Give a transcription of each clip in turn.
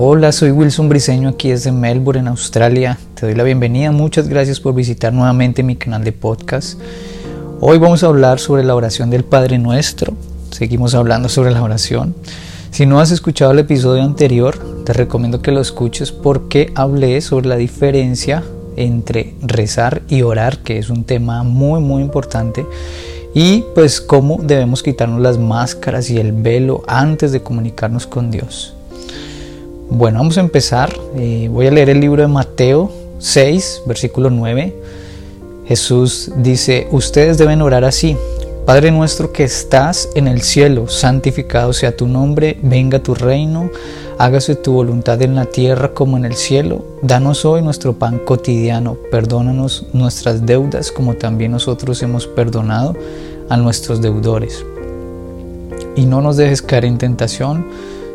Hola, soy Wilson Briseño aquí desde Melbourne, en Australia. Te doy la bienvenida. Muchas gracias por visitar nuevamente mi canal de podcast. Hoy vamos a hablar sobre la oración del Padre Nuestro. Seguimos hablando sobre la oración. Si no has escuchado el episodio anterior, te recomiendo que lo escuches porque hablé sobre la diferencia entre rezar y orar, que es un tema muy muy importante, y pues cómo debemos quitarnos las máscaras y el velo antes de comunicarnos con Dios. Bueno, vamos a empezar. Eh, voy a leer el libro de Mateo 6, versículo 9. Jesús dice, ustedes deben orar así. Padre nuestro que estás en el cielo, santificado sea tu nombre, venga tu reino, hágase tu voluntad en la tierra como en el cielo. Danos hoy nuestro pan cotidiano, perdónanos nuestras deudas como también nosotros hemos perdonado a nuestros deudores. Y no nos dejes caer en tentación,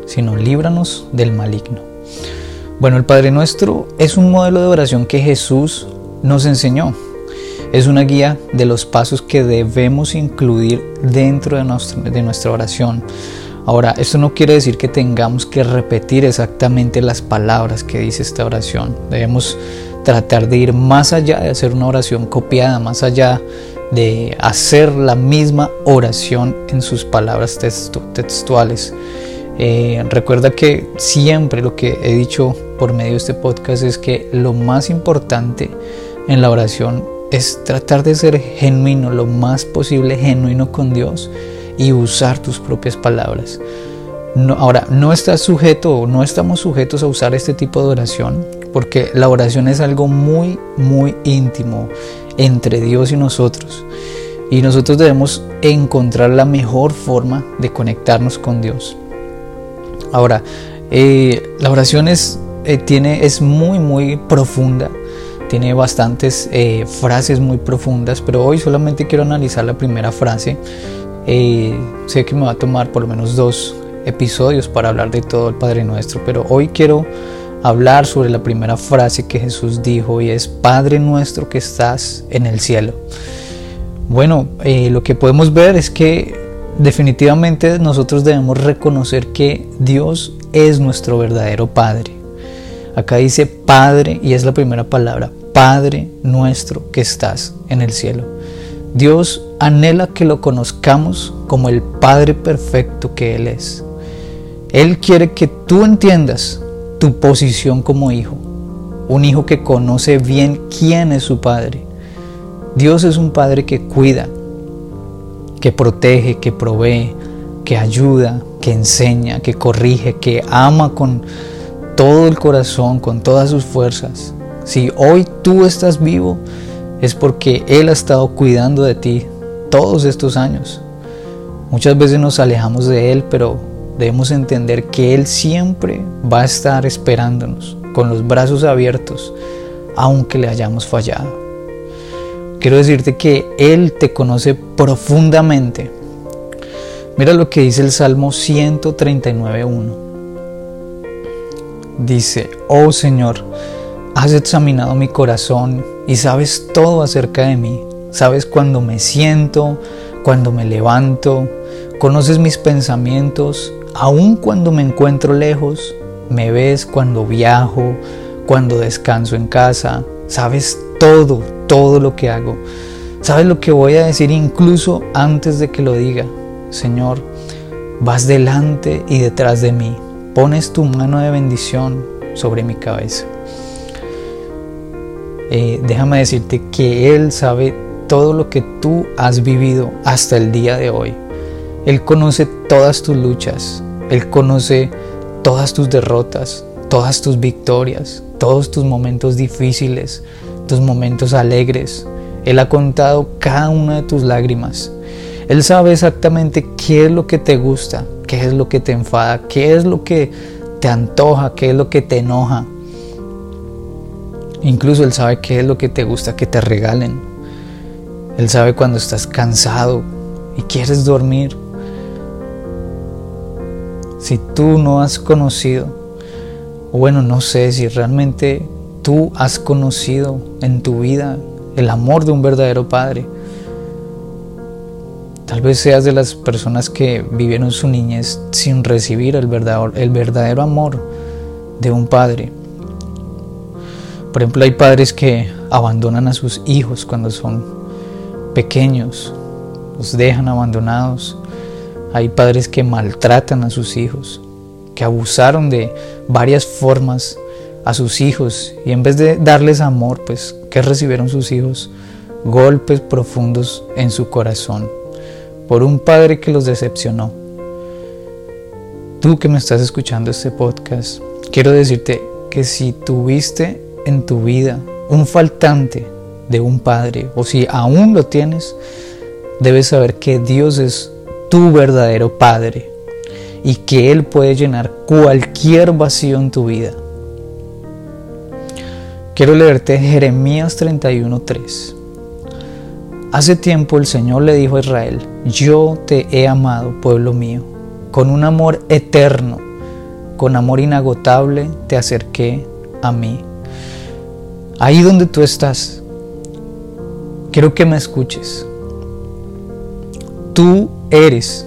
sino líbranos del maligno. Bueno, el Padre Nuestro es un modelo de oración que Jesús nos enseñó. Es una guía de los pasos que debemos incluir dentro de nuestra, oración. Ahora, esto no quiere decir que tengamos que repetir exactamente las palabras que dice esta oración. Debemos tratar de ir más allá de hacer una oración copiada, más allá de hacer la misma oración en sus palabras textuales. Eh, recuerda que siempre lo que he dicho por medio de este podcast es que lo más importante en la oración es tratar de ser genuino, lo más posible genuino con Dios y usar tus propias palabras. ahora, no estás sujeto no estamos sujetos a usar este tipo de oración porque la oración es algo muy, muy íntimo entre Dios y nosotros. Y nosotros debemos encontrar la mejor forma de conectarnos con Dios. Ahora, eh, la oración es, eh, tiene, es muy, muy profunda. Tiene bastantes eh, frases muy profundas, pero hoy solamente quiero analizar la primera frase. sé que me va a tomar por lo menos dos episodios para hablar de todo el Padre Nuestro, pero hoy quiero hablar sobre la primera frase que Jesús dijo y es Padre nuestro que estás en el cielo. Bueno, lo que podemos ver es que definitivamente nosotros debemos reconocer que Dios es nuestro verdadero Padre. Acá dice Padre y es la primera palabra, Padre nuestro que estás en el cielo. Dios anhela que lo conozcamos como el Padre perfecto que Él es. Él quiere que tú entiendas tu posición como hijo, un hijo que conoce bien quién es su Padre. Dios es un Padre que cuida, que protege, que provee, que ayuda, que enseña, que corrige, que ama con todo el corazón, con todas sus fuerzas. Si hoy tú estás vivo, es porque Él ha estado cuidando de ti todos estos años. Muchas veces nos alejamos de Él, pero debemos entender que Él siempre va a estar esperándonos con los brazos abiertos, aunque le hayamos fallado. Quiero decirte que Él te conoce profundamente. Mira lo que dice el Salmo 139.1. Dice, oh Señor, has examinado mi corazón y sabes todo acerca de mí. Sabes cuando me siento, cuando me levanto, conoces mis pensamientos, aun cuando me encuentro lejos, me ves cuando viajo, cuando descanso en casa, sabes todo, todo lo que hago. ¿Sabes lo que voy a decir incluso antes de que lo diga? Señor, vas delante y detrás de mí. Pones tu mano de bendición sobre mi cabeza. Eh, déjame decirte que Él sabe todo lo que tú has vivido hasta el día de hoy. Él conoce todas tus luchas. Él conoce todas tus derrotas, todas tus victorias, todos tus momentos difíciles, tus momentos alegres. Él ha contado cada una de tus lágrimas. Él sabe exactamente qué es lo que te gusta, qué es lo que te enfada, qué es lo que te antoja, qué es lo que te enoja. Incluso Él sabe qué es lo que te gusta que te regalen. Él sabe cuando estás cansado y quieres dormir. Si tú no has conocido, bueno, no sé si realmente tú has conocido en tu vida el amor de un verdadero Padre. Tal vez seas de las personas que vivieron su niñez sin recibir el verdadero, el verdadero amor de un padre. Por ejemplo, hay padres que abandonan a sus hijos cuando son pequeños, los dejan abandonados. Hay padres que maltratan a sus hijos, que abusaron de varias formas a sus hijos y en vez de darles amor, pues, ¿qué recibieron sus hijos? Golpes profundos en su corazón por un padre que los decepcionó. Tú que me estás escuchando este podcast, quiero decirte que si tuviste en tu vida un faltante de un padre o si aún lo tienes, debes saber que Dios es tu verdadero Padre y que Él puede llenar cualquier vacío en tu vida. Quiero leerte Jeremías 31:3. Hace tiempo el Señor le dijo a Israel, yo te he amado, pueblo mío, con un amor eterno, con amor inagotable te acerqué a mí. Ahí donde tú estás, quiero que me escuches. Tú eres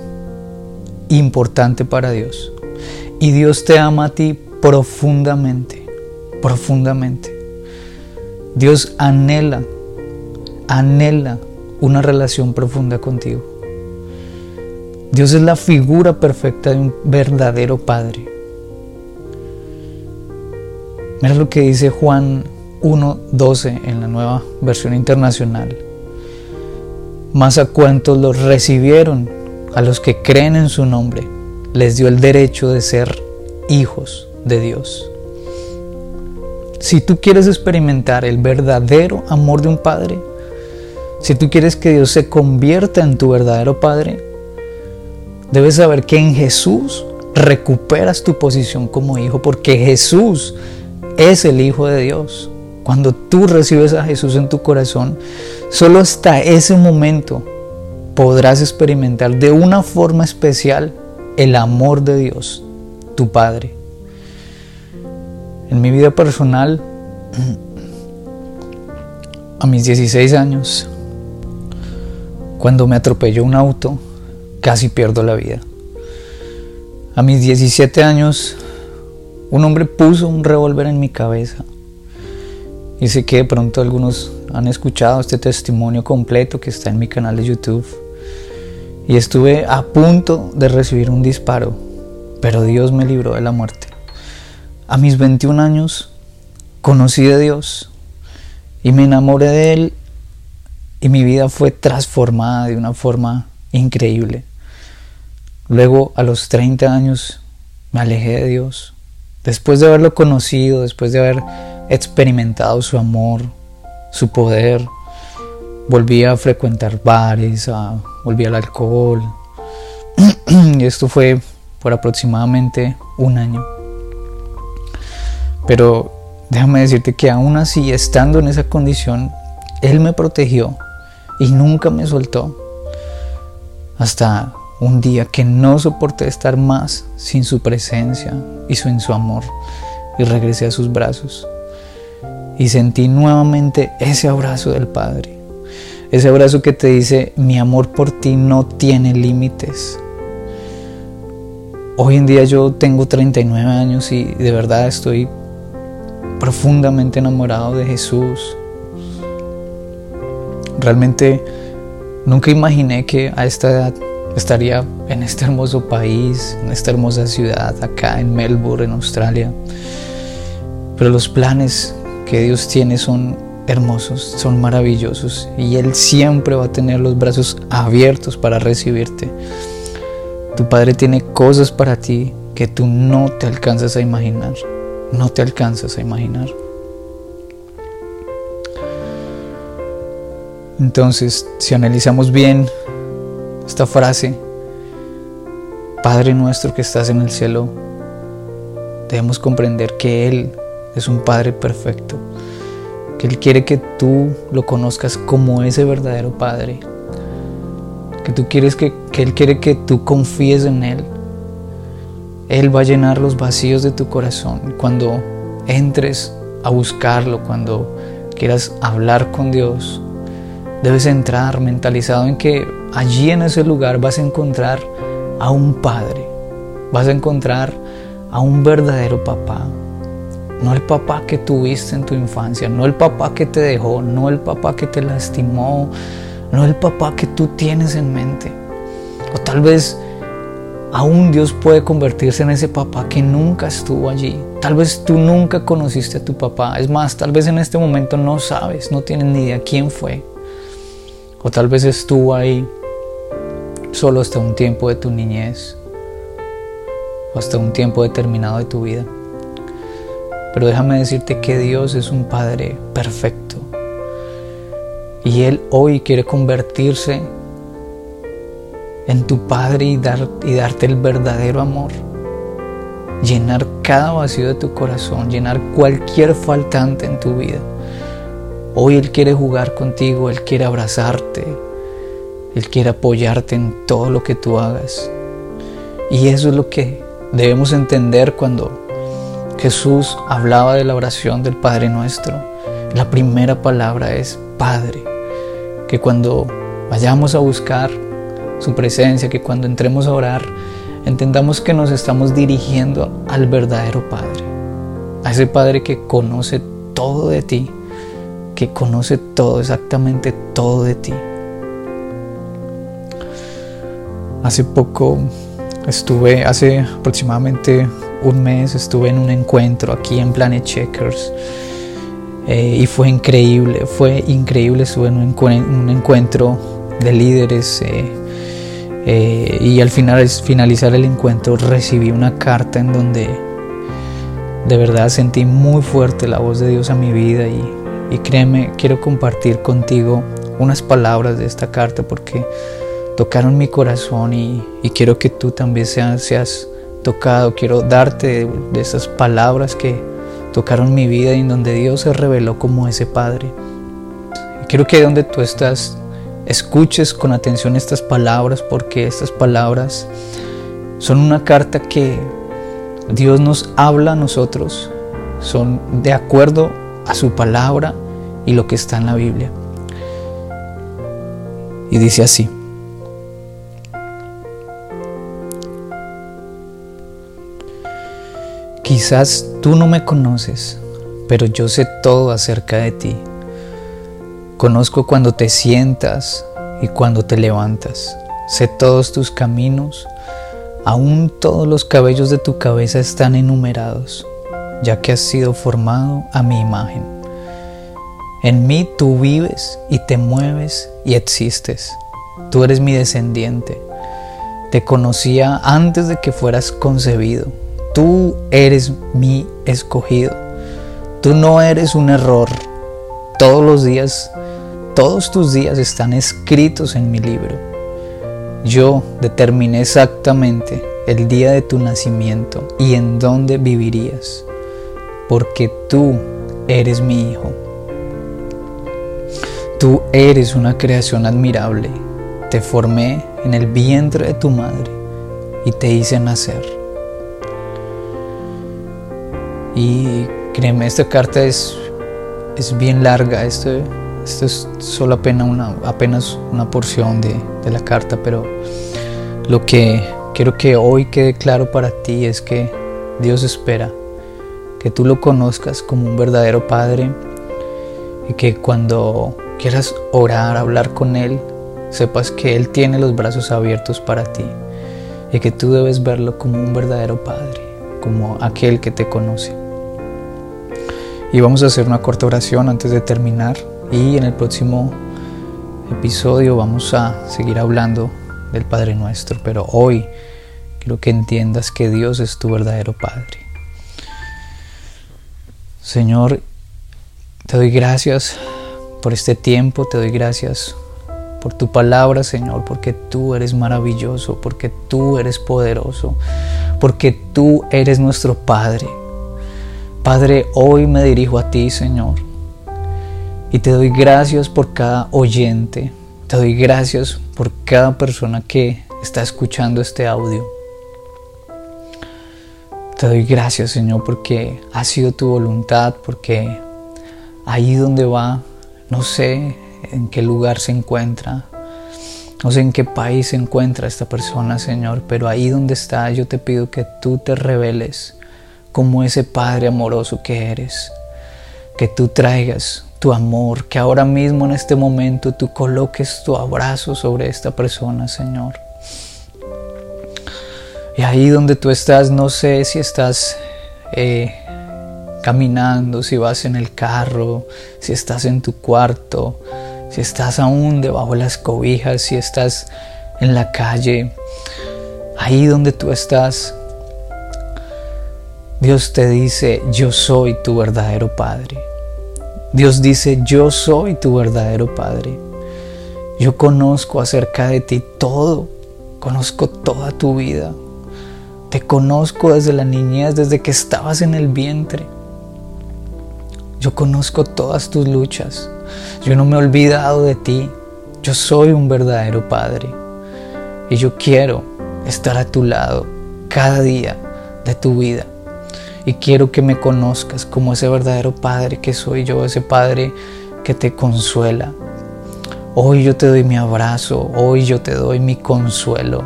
importante para Dios y Dios te ama a ti profundamente, profundamente. Dios anhela, anhela una relación profunda contigo. Dios es la figura perfecta de un verdadero Padre. Mira lo que dice Juan 1.12 en la nueva versión internacional. Más a cuantos los recibieron, a los que creen en su nombre, les dio el derecho de ser hijos de Dios. Si tú quieres experimentar el verdadero amor de un Padre, si tú quieres que Dios se convierta en tu verdadero Padre, debes saber que en Jesús recuperas tu posición como hijo, porque Jesús es el Hijo de Dios. Cuando tú recibes a Jesús en tu corazón, solo hasta ese momento podrás experimentar de una forma especial el amor de Dios, tu Padre. En mi vida personal, a mis 16 años, cuando me atropelló un auto, casi pierdo la vida. A mis 17 años, un hombre puso un revólver en mi cabeza. Y sé que de pronto algunos han escuchado este testimonio completo que está en mi canal de YouTube. Y estuve a punto de recibir un disparo, pero Dios me libró de la muerte. A mis 21 años conocí de Dios y me enamoré de Él y mi vida fue transformada de una forma increíble. Luego a los 30 años me alejé de Dios. Después de haberlo conocido, después de haber experimentado su amor, su poder, volví a frecuentar bares, volví al alcohol. y esto fue por aproximadamente un año. Pero déjame decirte que aún así, estando en esa condición, Él me protegió y nunca me soltó. Hasta un día que no soporté estar más sin su presencia y sin su amor y regresé a sus brazos y sentí nuevamente ese abrazo del Padre. Ese abrazo que te dice, mi amor por ti no tiene límites. Hoy en día yo tengo 39 años y de verdad estoy profundamente enamorado de Jesús, Realmente nunca imaginé que a esta edad estaría en este hermoso país, en esta hermosa ciudad, acá en Melbourne, en Australia. Pero los planes que Dios tiene son hermosos, son maravillosos y Él siempre va a tener los brazos abiertos para recibirte. Tu Padre tiene cosas para ti que tú no te alcanzas a imaginar, no te alcanzas a imaginar. Entonces, si analizamos bien esta frase, Padre nuestro que estás en el cielo, debemos comprender que Él es un Padre perfecto, que Él quiere que tú lo conozcas como ese verdadero Padre, que tú quieres que, que Él quiere que tú confíes en Él. Él va a llenar los vacíos de tu corazón cuando entres a buscarlo, cuando quieras hablar con Dios, Debes entrar mentalizado en que allí en ese lugar vas a encontrar a un padre, vas a encontrar a un verdadero papá, no el papá que tuviste en tu infancia, no el papá que te dejó, no el papá que te lastimó, no el papá que tú tienes en mente. O tal vez aún Dios puede convertirse en ese papá que nunca estuvo allí. Tal vez tú nunca conociste a tu papá. Es más, tal vez en este momento no sabes, no tienes ni idea quién fue. O tal vez estuvo ahí solo hasta un tiempo de tu niñez o hasta un tiempo determinado de tu vida. Pero déjame decirte que Dios es un Padre perfecto. Y Él hoy quiere convertirse en tu Padre y, dar, y darte el verdadero amor. Llenar cada vacío de tu corazón, llenar cualquier faltante en tu vida. Hoy Él quiere jugar contigo, Él quiere abrazarte, Él quiere apoyarte en todo lo que tú hagas. Y eso es lo que debemos entender cuando Jesús hablaba de la oración del Padre nuestro. La primera palabra es Padre. Que cuando vayamos a buscar su presencia, que cuando entremos a orar, entendamos que nos estamos dirigiendo al verdadero Padre. A ese Padre que conoce todo de ti, que conoce todo, exactamente todo de ti. Hace poco estuve, hace aproximadamente un mes estuve en un encuentro aquí en Planet Checkers eh, y fue increíble, fue increíble, estuve en un, encuentro de líderes eh, eh, y al final, finalizar el encuentro recibí una carta en donde de verdad sentí muy fuerte la voz de Dios a mi vida y, y créeme, quiero compartir contigo unas palabras de esta carta porque tocaron mi corazón y, quiero que tú también seas, seas tocado, quiero darte de esas palabras que tocaron mi vida y en donde Dios se reveló como ese Padre. Y quiero que donde tú estás escuches con atención estas palabras porque estas palabras son una carta que Dios nos habla a nosotros, son de acuerdo a su palabra y lo que está en la Biblia. Y dice así. Quizás tú no me conoces, pero yo sé todo acerca de ti. Conozco cuando te sientas y cuando te levantas. Sé todos tus caminos. Aún todos los cabellos de tu cabeza están enumerados, ya que has sido formado a mi imagen. En mí tú vives y te mueves y existes. Tú eres mi descendiente. Te conocía antes de que fueras concebido Tú eres mi escogido. Tú no eres un error. Todos los días, todos tus días están escritos en mi libro. Yo determiné exactamente el día de tu nacimiento y en dónde vivirías, porque tú eres mi hijo. Tú eres una creación admirable. Te formé en el vientre de tu madre y te hice nacer. Y créeme, esta carta es, es bien larga, esto, esto es solo apenas una, apenas una porción de, de la carta, pero lo que quiero que hoy quede claro para ti es que Dios espera que tú lo conozcas como un verdadero Padre y que cuando quieras orar, hablar con Él, sepas que Él tiene los brazos abiertos para ti y que tú debes verlo como un verdadero Padre, como aquel que te conoce. Y vamos a hacer una corta oración antes de terminar. Y en el próximo episodio vamos a seguir hablando del Padre Nuestro. Pero hoy quiero que entiendas que Dios es tu verdadero Padre. Señor, te doy gracias por este tiempo, te doy gracias por tu palabra, Señor, porque tú eres maravilloso, porque tú eres poderoso, porque tú eres nuestro Padre. Padre, hoy me dirijo a ti, Señor, y te doy gracias por cada oyente, te doy gracias por cada persona que está escuchando este audio. Te doy gracias, Señor, porque ha sido tu voluntad, porque ahí donde va, no sé en qué lugar se encuentra, no sé en qué país se encuentra esta persona, Señor, pero ahí donde está, yo te pido que tú te reveles como ese Padre amoroso que eres. Que tú traigas tu amor, que ahora mismo en este momento tú coloques tu abrazo sobre esta persona, Señor. Y ahí donde tú estás, no sé si estás eh, caminando, si vas en el carro, si estás en tu cuarto, si estás aún debajo de las cobijas, si estás en la calle, ahí donde tú estás, Dios te dice, yo soy tu verdadero Padre. Dios dice, yo soy tu verdadero Padre. Yo conozco acerca de ti todo, conozco toda tu vida. Te conozco desde la niñez, desde que estabas en el vientre. Yo conozco todas tus luchas. Yo no me he olvidado de ti. Yo soy un verdadero Padre. Y yo quiero estar a tu lado cada día de tu vida. Y quiero que me conozcas como ese verdadero Padre que soy yo, ese Padre que te consuela. Hoy yo te doy mi abrazo, hoy yo te doy mi consuelo.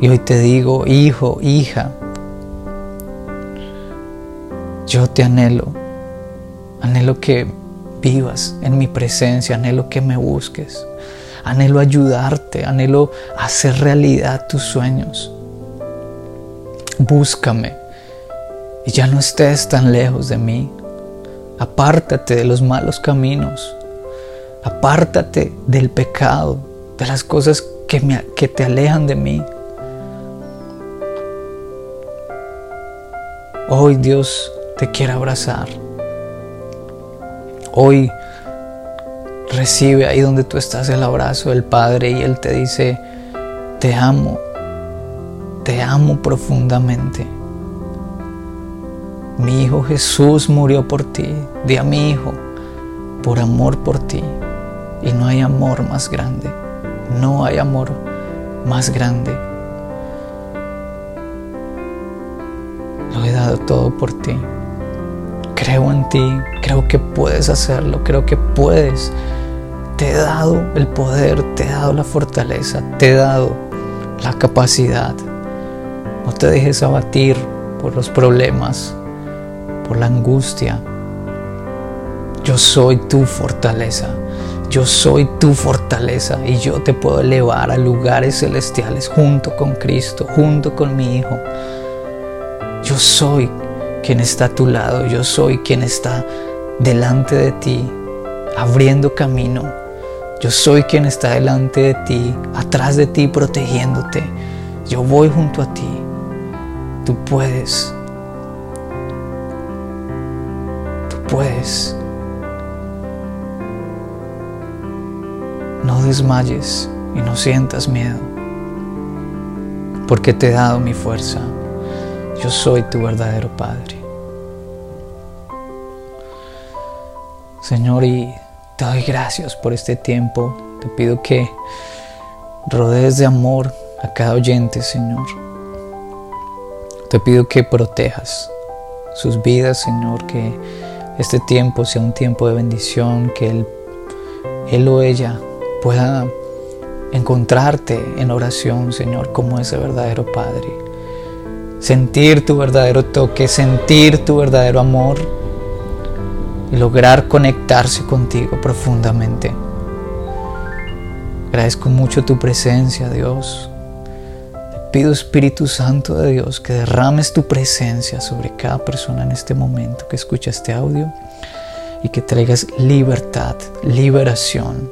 Y hoy te digo, hijo, hija, yo te anhelo. Anhelo que vivas en mi presencia, anhelo que me busques. Anhelo ayudarte, anhelo hacer realidad tus sueños. Búscame y ya no estés tan lejos de mí. Apártate de los malos caminos. Apártate del pecado, de las cosas que, que te alejan de mí. Hoy Dios te quiere abrazar. Hoy recibe ahí donde tú estás el abrazo del Padre y Él te dice, te amo, te amo profundamente. Mi Hijo Jesús murió por ti. Di a mi Hijo, por amor por ti. Y no hay amor más grande. No hay amor más grande. Lo he dado todo por ti. Creo en ti, creo que puedes hacerlo, creo que puedes. Te he dado el poder, te he dado la fortaleza, te he dado la capacidad. No te dejes abatir por los problemas, por la angustia. Yo soy tu fortaleza. Yo soy tu fortaleza y yo te puedo elevar a lugares celestiales junto con Cristo, junto con mi Hijo. Yo soy quien está a tu lado, yo soy quien está delante de ti, abriendo camino. Yo soy quien está delante de ti, atrás de ti, protegiéndote. Yo voy junto a ti. Tú puedes puedes. No desmayes y no sientas miedo, porque te he dado mi fuerza. Yo soy tu verdadero Padre. Señor, y te doy gracias por este tiempo. Te pido que rodees de amor a cada oyente, Señor. Te pido que protejas sus vidas, Señor, que este tiempo sea un tiempo de bendición, que él, él o ella pueda encontrarte en oración, Señor, como ese verdadero Padre. Sentir tu verdadero toque, sentir tu verdadero amor y lograr conectarse contigo profundamente. Agradezco mucho tu presencia, Dios. Pido Espíritu Santo de Dios que derrames tu presencia sobre cada persona en este momento que escucha este audio y que traigas libertad, liberación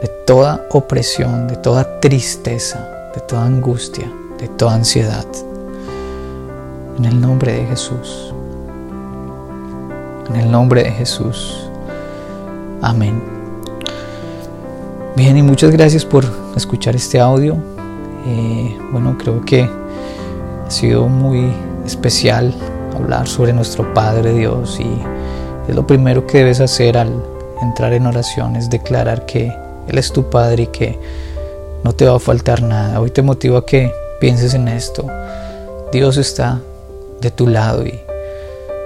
de toda opresión, de toda tristeza, de toda angustia, de toda ansiedad. En el nombre de Jesús. En el nombre de Jesús. Amén. Bien, y muchas gracias por escuchar este audio. Eh, bueno, creo que ha sido muy especial hablar sobre nuestro Padre Dios y es lo primero que debes hacer al entrar en oración, es declarar que Él es tu Padre y que no te va a faltar nada. Hoy te motivo a que pienses en esto. Dios está de tu lado y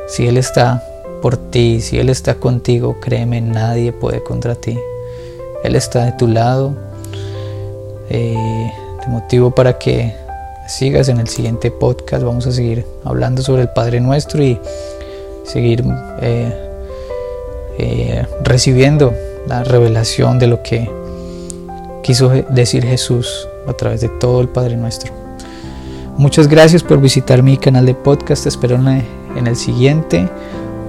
si Él está por ti, si Él está contigo, créeme, nadie puede contra ti. Él está de tu lado. Eh, motivo para que sigas en el siguiente podcast. Vamos a seguir hablando sobre el Padre Nuestro y seguir eh, eh, recibiendo la revelación de lo que quiso decir Jesús a través de todo el Padre Nuestro. Muchas gracias por visitar mi canal de podcast. Te espero en el siguiente.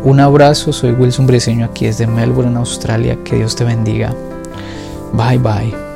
Un abrazo. Soy Wilson Breseño aquí desde Melbourne, Australia. Que Dios te bendiga. Bye bye.